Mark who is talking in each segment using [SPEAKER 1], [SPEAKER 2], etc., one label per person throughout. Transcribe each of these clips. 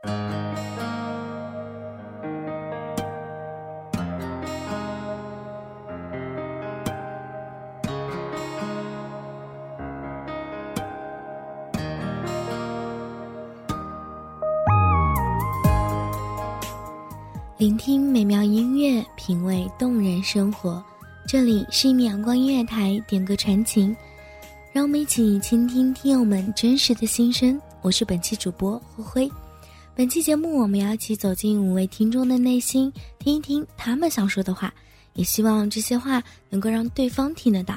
[SPEAKER 1] 聆听美妙音乐，品味动人生活。这里是一米阳光音乐台，点歌传情，让我们一起倾听听友们真实的心声。我是本期主播灰灰。本期节目，我们要一起走进五位听众的内心，听一听他们想说的话，也希望这些话能够让对方听得到。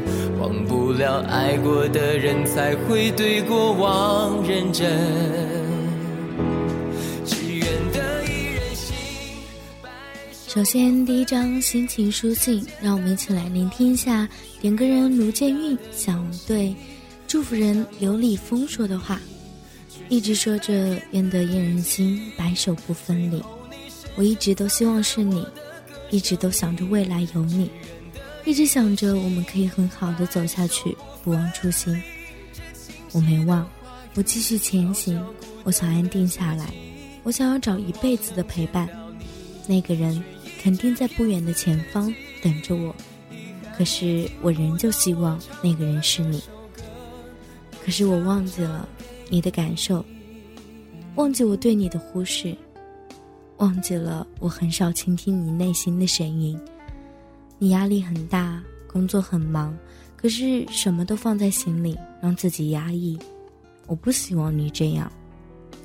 [SPEAKER 2] 忘不了爱过的人，才会对过往认真。只愿得一人心。
[SPEAKER 1] 首先，第一张心情书信，让我们一起来聆听一下点歌人卢建运想对祝福人刘立峰说的话。一直说着愿得一人心，白首不分离。我一直都希望是你，一直都想着未来有你，一直想着我们可以很好的走下去，不忘初心。我没忘，我继续前行。我想安定下来，我想要找一辈子的陪伴。那个人肯定在不远的前方等着我，可是我仍旧希望那个人是你。可是我忘记了。你的感受，忘记我对你的忽视，忘记了我很少倾听你内心的声音。你压力很大，工作很忙，可是什么都放在心里，让自己压抑。我不希望你这样，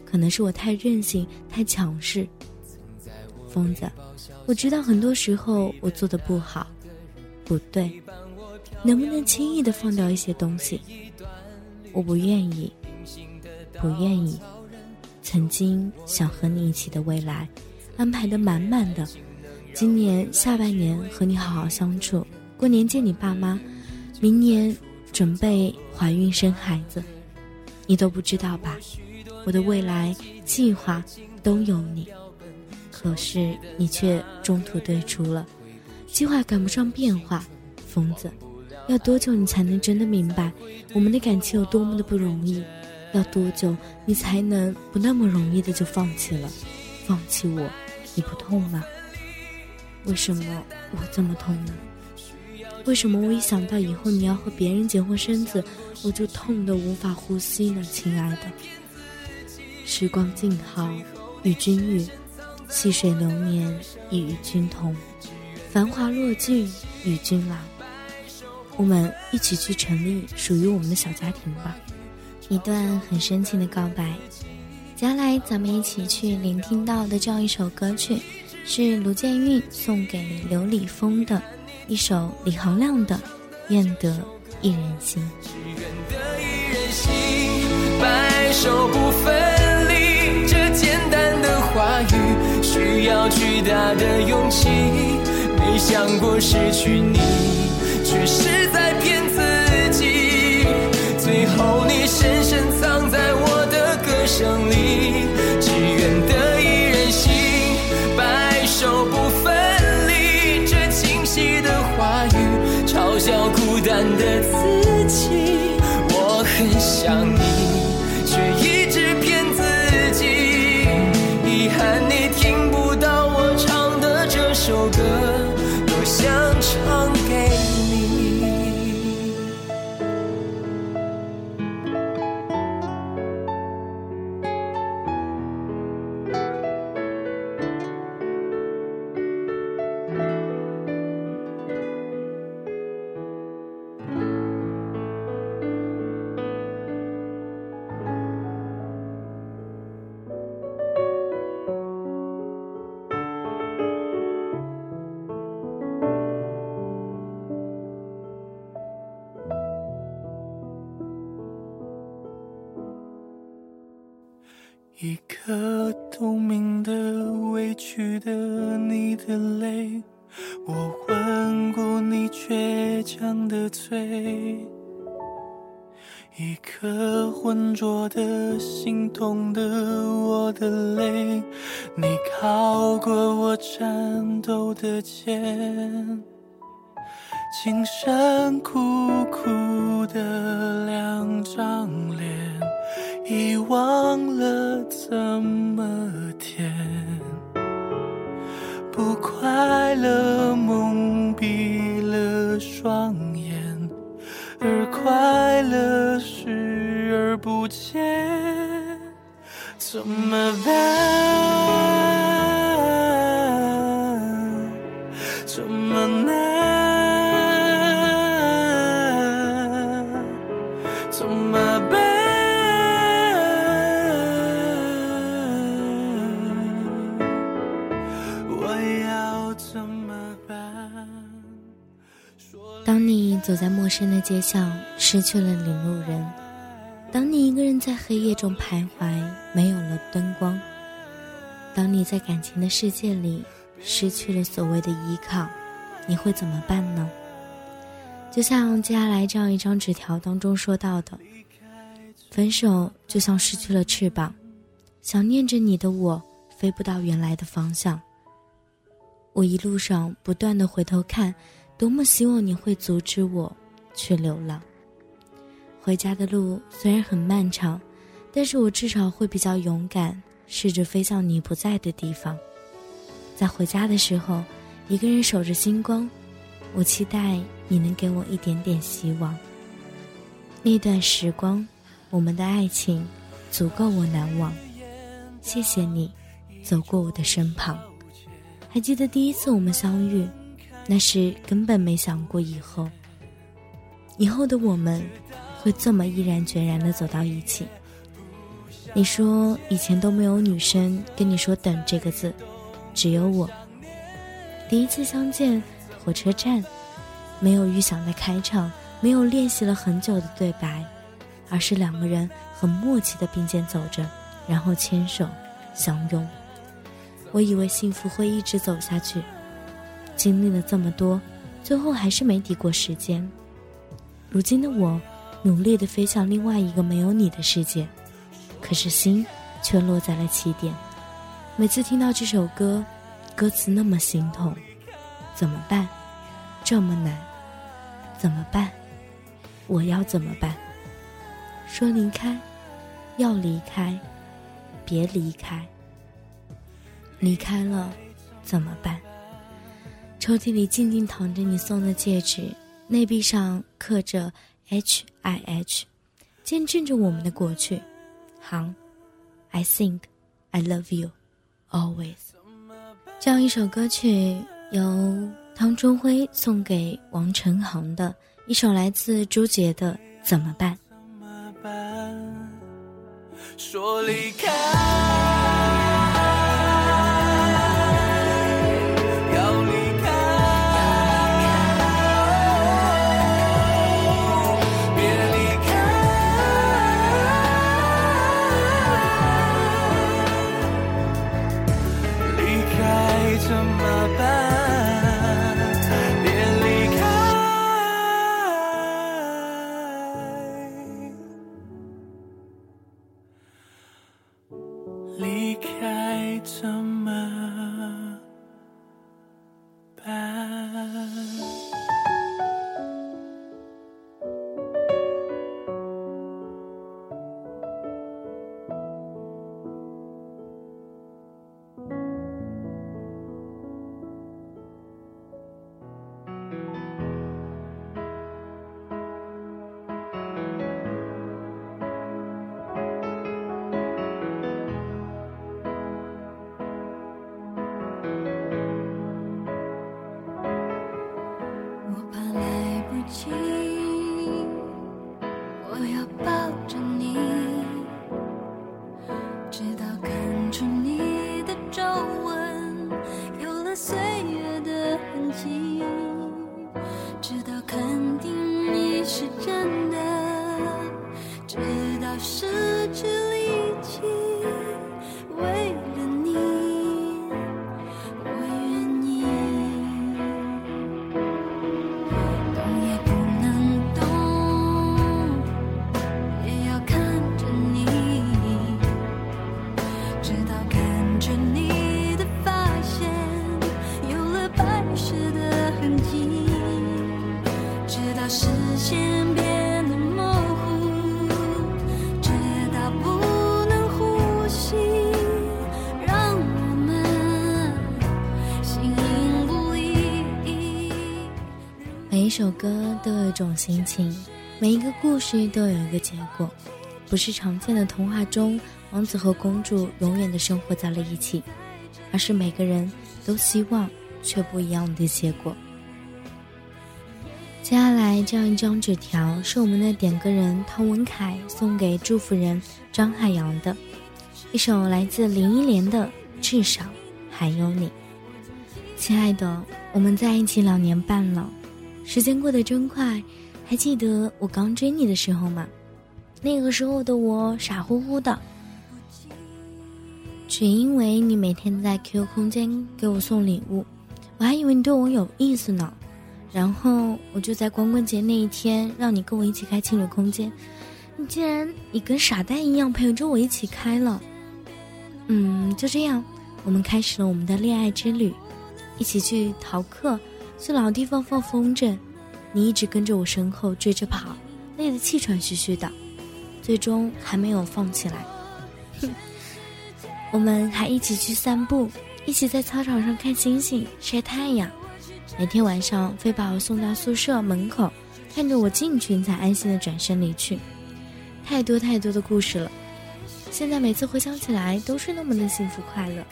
[SPEAKER 1] 可能是我太任性，太强势。疯子，我知道很多时候我做的不好，不对，能不能轻易的放掉一些东西？我不愿意。不愿意，曾经想和你一起的未来，安排的满满的。今年下半年和你好好相处，过年见你爸妈，明年准备怀孕生孩子，你都不知道吧？我的未来计划都有你，可是你却中途退出了，计划赶不上变化，疯子，要多久你才能真的明白我们的感情有多么的不容易？要多久你才能不那么容易的就放弃了？放弃我，你不痛吗？为什么我这么痛呢？为什么我一想到以后你要和别人结婚生子，我就痛得无法呼吸呢？亲爱的，时光静好，与君遇；细水流年，与君同；繁华落尽，与君老。我们一起去成立属于我们的小家庭吧。一段很深情的告白。接下来，咱们一起去聆听到的这样一首歌曲，是卢建韵送给刘礼峰的一首李行亮的《愿得一人心》。
[SPEAKER 2] 只愿得一人心，白首不分离。这简单的话语，需要巨大的勇气。没想过失去你，却遗
[SPEAKER 3] 忘了怎么甜。不快乐蒙蔽了双眼，而快乐视而不见，怎么办？
[SPEAKER 1] 陌生的街巷，失去了领路人；当你一个人在黑夜中徘徊，没有了灯光；当你在感情的世界里失去了所谓的依靠，你会怎么办呢？就像接下来这样一张纸条当中说到的：“分手就像失去了翅膀，想念着你的我飞不到原来的方向。我一路上不断的回头看。”多么希望你会阻止我去流浪。回家的路虽然很漫长，但是我至少会比较勇敢，试着飞向你不在的地方。在回家的时候，一个人守着星光，我期待你能给我一点点希望。那段时光，我们的爱情足够我难忘。谢谢你，走过我的身旁。还记得第一次我们相遇。那是根本没想过以后，以后的我们会这么毅然决然的走到一起。你说以前都没有女生跟你说“等”这个字，只有我。第一次相见，火车站，没有预想的开场，没有练习了很久的对白，而是两个人很默契的并肩走着，然后牵手相拥。我以为幸福会一直走下去。经历了这么多，最后还是没抵过时间。如今的我，努力的飞向另外一个没有你的世界，可是心却落在了起点。每次听到这首歌，歌词那么心痛，怎么办？这么难，怎么办？我要怎么办？说离开，要离开，别离开。离开了，怎么办？抽屉里静静躺着你送的戒指，内壁上刻着 H I H，见证着我们的过去。行，I think I love you always。这样一首歌曲，由汤中辉送给王晨航的《一首来自朱杰的《怎么办》。
[SPEAKER 3] 说离开。
[SPEAKER 1] 种心情，每一个故事都有一个结果，不是常见的童话中王子和公主永远的生活在了一起，而是每个人都希望却不一样的结果。接下来这样一张纸条是我们的点歌人汤文凯送给祝福人张海洋的，一首来自林忆莲的《至少还有你》。亲爱的，我们在一起两年半了。时间过得真快，还记得我刚追你的时候吗？那个时候的我傻乎乎的，只因为你每天在 QQ 空间给我送礼物，我还以为你对我有意思呢。然后我就在光棍节那一天让你跟我一起开情侣空间，你竟然你跟傻蛋一样陪着我一起开了。嗯，就这样，我们开始了我们的恋爱之旅，一起去逃课。去老地方放风筝，你一直跟着我身后追着跑，累得气喘吁吁的，最终还没有放起来。哼，我们还一起去散步，一起在操场上看星星、晒太阳。每天晚上非把我送到宿舍门口，看着我进去才安心的转身离去。太多太多的故事了，现在每次回想起来都是那么的幸福快乐。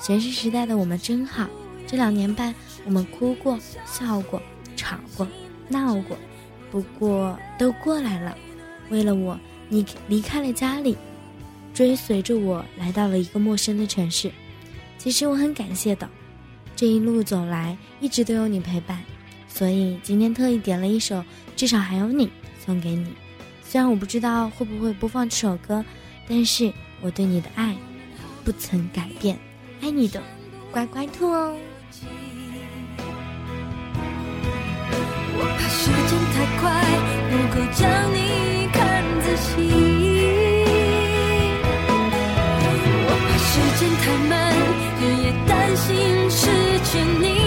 [SPEAKER 1] 学生时代的我们真好。这两年半，我们哭过、笑过、吵过、闹过，不过都过来了。为了我，你离开了家里，追随着我来到了一个陌生的城市。其实我很感谢的，这一路走来一直都有你陪伴，所以今天特意点了一首《至少还有你》送给你。虽然我不知道会不会播放这首歌，但是我对你的爱不曾改变。爱你的乖乖兔哦。
[SPEAKER 4] 我怕时间太快，不够将你看仔细。我怕时间太慢，日夜担心失去你。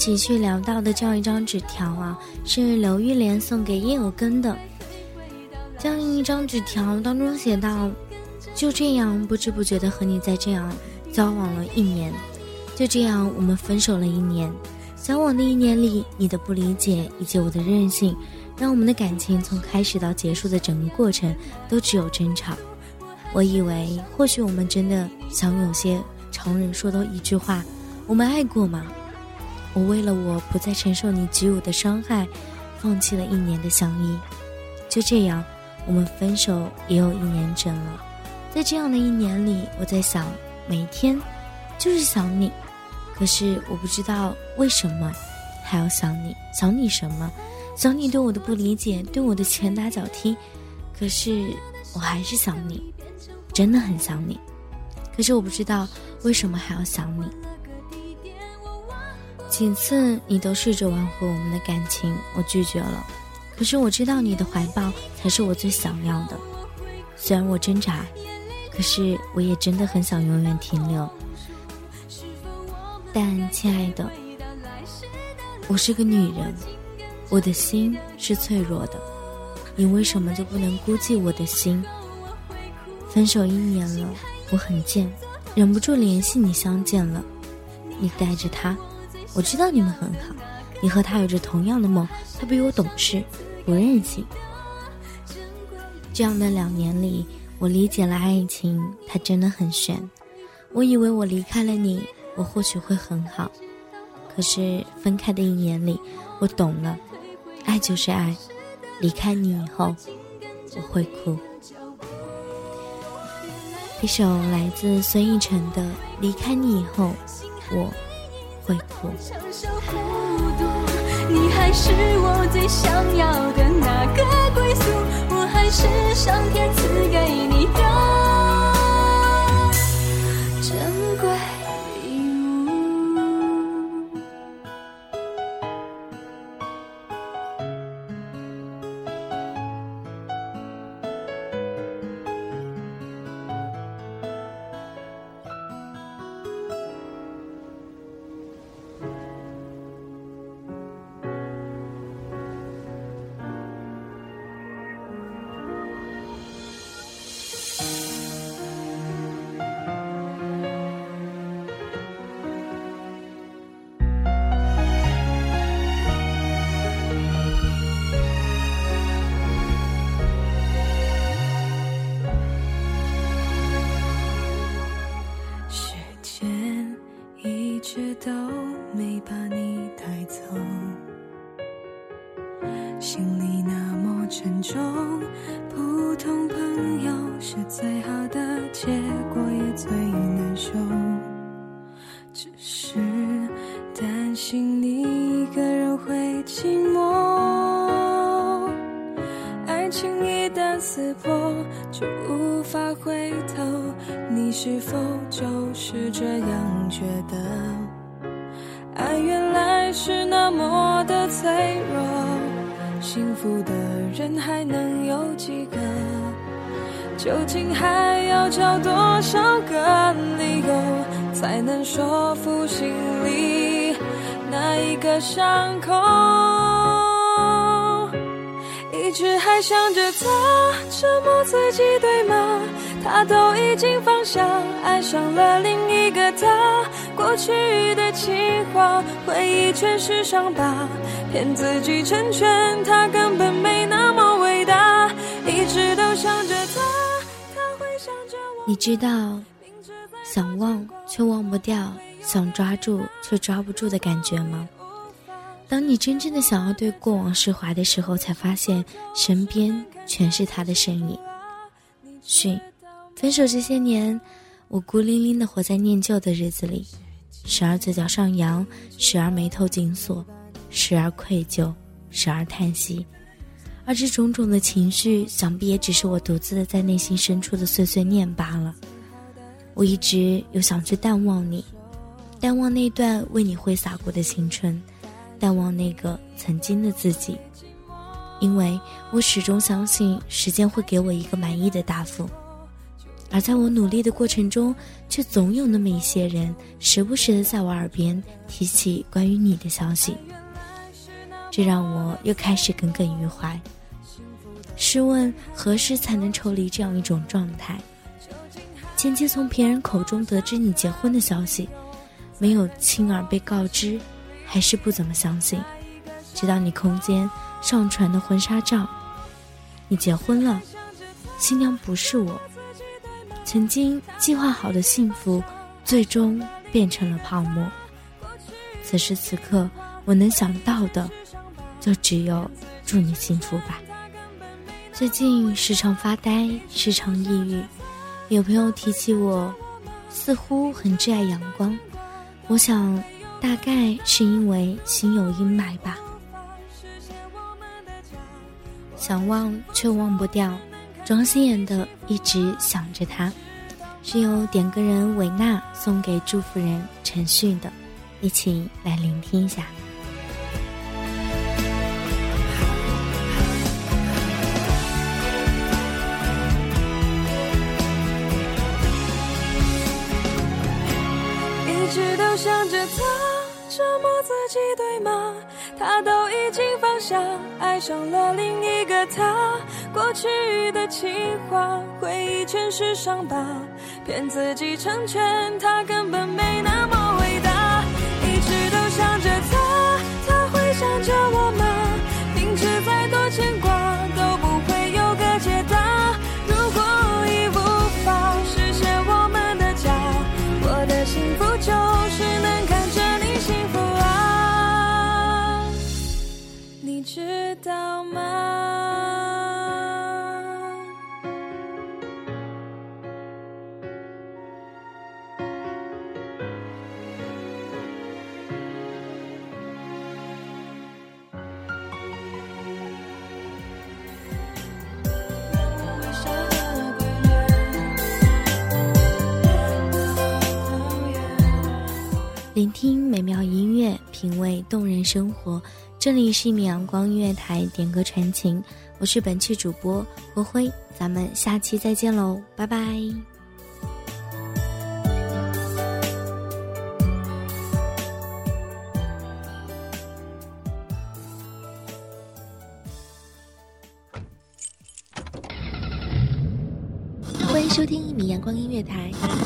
[SPEAKER 1] 起去聊到的这样一张纸条啊，是刘玉莲送给叶有根的。这样一张纸条当中写道：“就这样不知不觉的和你在这样交往了一年，就这样我们分手了一年。交往的一年里，你的不理解以及我的任性，让我们的感情从开始到结束的整个过程都只有争吵。我以为或许我们真的像有些常人说的一句话：我们爱过吗？我为了我不再承受你给予的伤害，放弃了一年的相依。就这样，我们分手也有一年整了。在这样的一年里，我在想，每天就是想你，可是我不知道为什么还要想你，想你什么？想你对我的不理解，对我的拳打脚踢，可是我还是想你，真的很想你。可是我不知道为什么还要想你。几次你都试着挽回我们的感情，我拒绝了。可是我知道你的怀抱才是我最想要的。虽然我挣扎，可是我也真的很想永远停留。但亲爱的，我是个女人，我的心是脆弱的，你为什么就不能估计我的心？分手一年了，我很贱，忍不住联系你相见了。你带着他，我知道你们很好，你和他有着同样的梦，他比我懂事，不任性。这样的两年里，我理解了爱情，它真的很玄。我以为我离开了你，我或许会很好，可是分开的一年里，我懂了，爱就是爱。离开你以后，我会哭。一首来自孙艺晨的《离开你以后，我会哭》。
[SPEAKER 4] 承受孤独，你还是我最想要的那个归宿，我还是上天赐给你的带走，心里那么沉重。普通朋友是最好的结果，也最难受。只是担心你一个人会寂寞。爱情一旦撕破，就无法回头。你是否就是这样觉得？爱原来是那么的脆弱，幸福的人还能有几个？究竟还要找多少个理由，才能说服心里那一个伤口？一直还想着他折磨自己，对吗？他都已经放下，爱上了另一个他。过去的情话，回忆全是伤疤，骗自己成全他，根本没那么伟大。一直都想着他，他会想着我。
[SPEAKER 1] 你知道，想忘却忘不掉，想抓住却抓不住的感觉吗？当你真正的想要对过往释怀的时候，才发现身边全是他的身影。讯，分手这些年，我孤零零的活在念旧的日子里，时而嘴角上扬，时而眉头紧锁，时而愧疚，时而叹息。而这种种的情绪，想必也只是我独自的在内心深处的碎碎念罢了。我一直有想去淡忘你，淡忘那段为你挥洒过的青春，淡忘那个曾经的自己，因为我始终相信时间会给我一个满意的答复。而在我努力的过程中，却总有那么一些人，时不时的在我耳边提起关于你的消息，这让我又开始耿耿于怀。试问何时才能抽离这样一种状态？前期从别人口中得知你结婚的消息，没有亲耳被告知，还是不怎么相信，直到你空间上传的婚纱照，你结婚了，新娘不是我。曾经计划好的幸福，最终变成了泡沫。此时此刻，我能想到的，就只有祝你幸福吧。最近时常发呆，时常抑郁，有朋友提起我，似乎很挚爱阳光。我想，大概是因为心有阴霾吧。想忘却忘不掉。庄心妍的一直想着他，是由点歌人韦娜送给祝福人陈旭的，一起来聆听一下。
[SPEAKER 4] 一直都想着他，折磨自己对吗？他都已经放下，爱上了另一个他。过去的情话，回忆全是伤疤，骗自己成全他，根本没那么伟大。一直都想着他，他会想着我吗？明知再多牵挂
[SPEAKER 1] 聆听美妙音乐，品味动人生活。这里是一米阳光音乐台，点歌传情。我是本期主播郭辉，咱们下期再见喽，拜拜。
[SPEAKER 5] 欢迎收听一米阳光音乐台，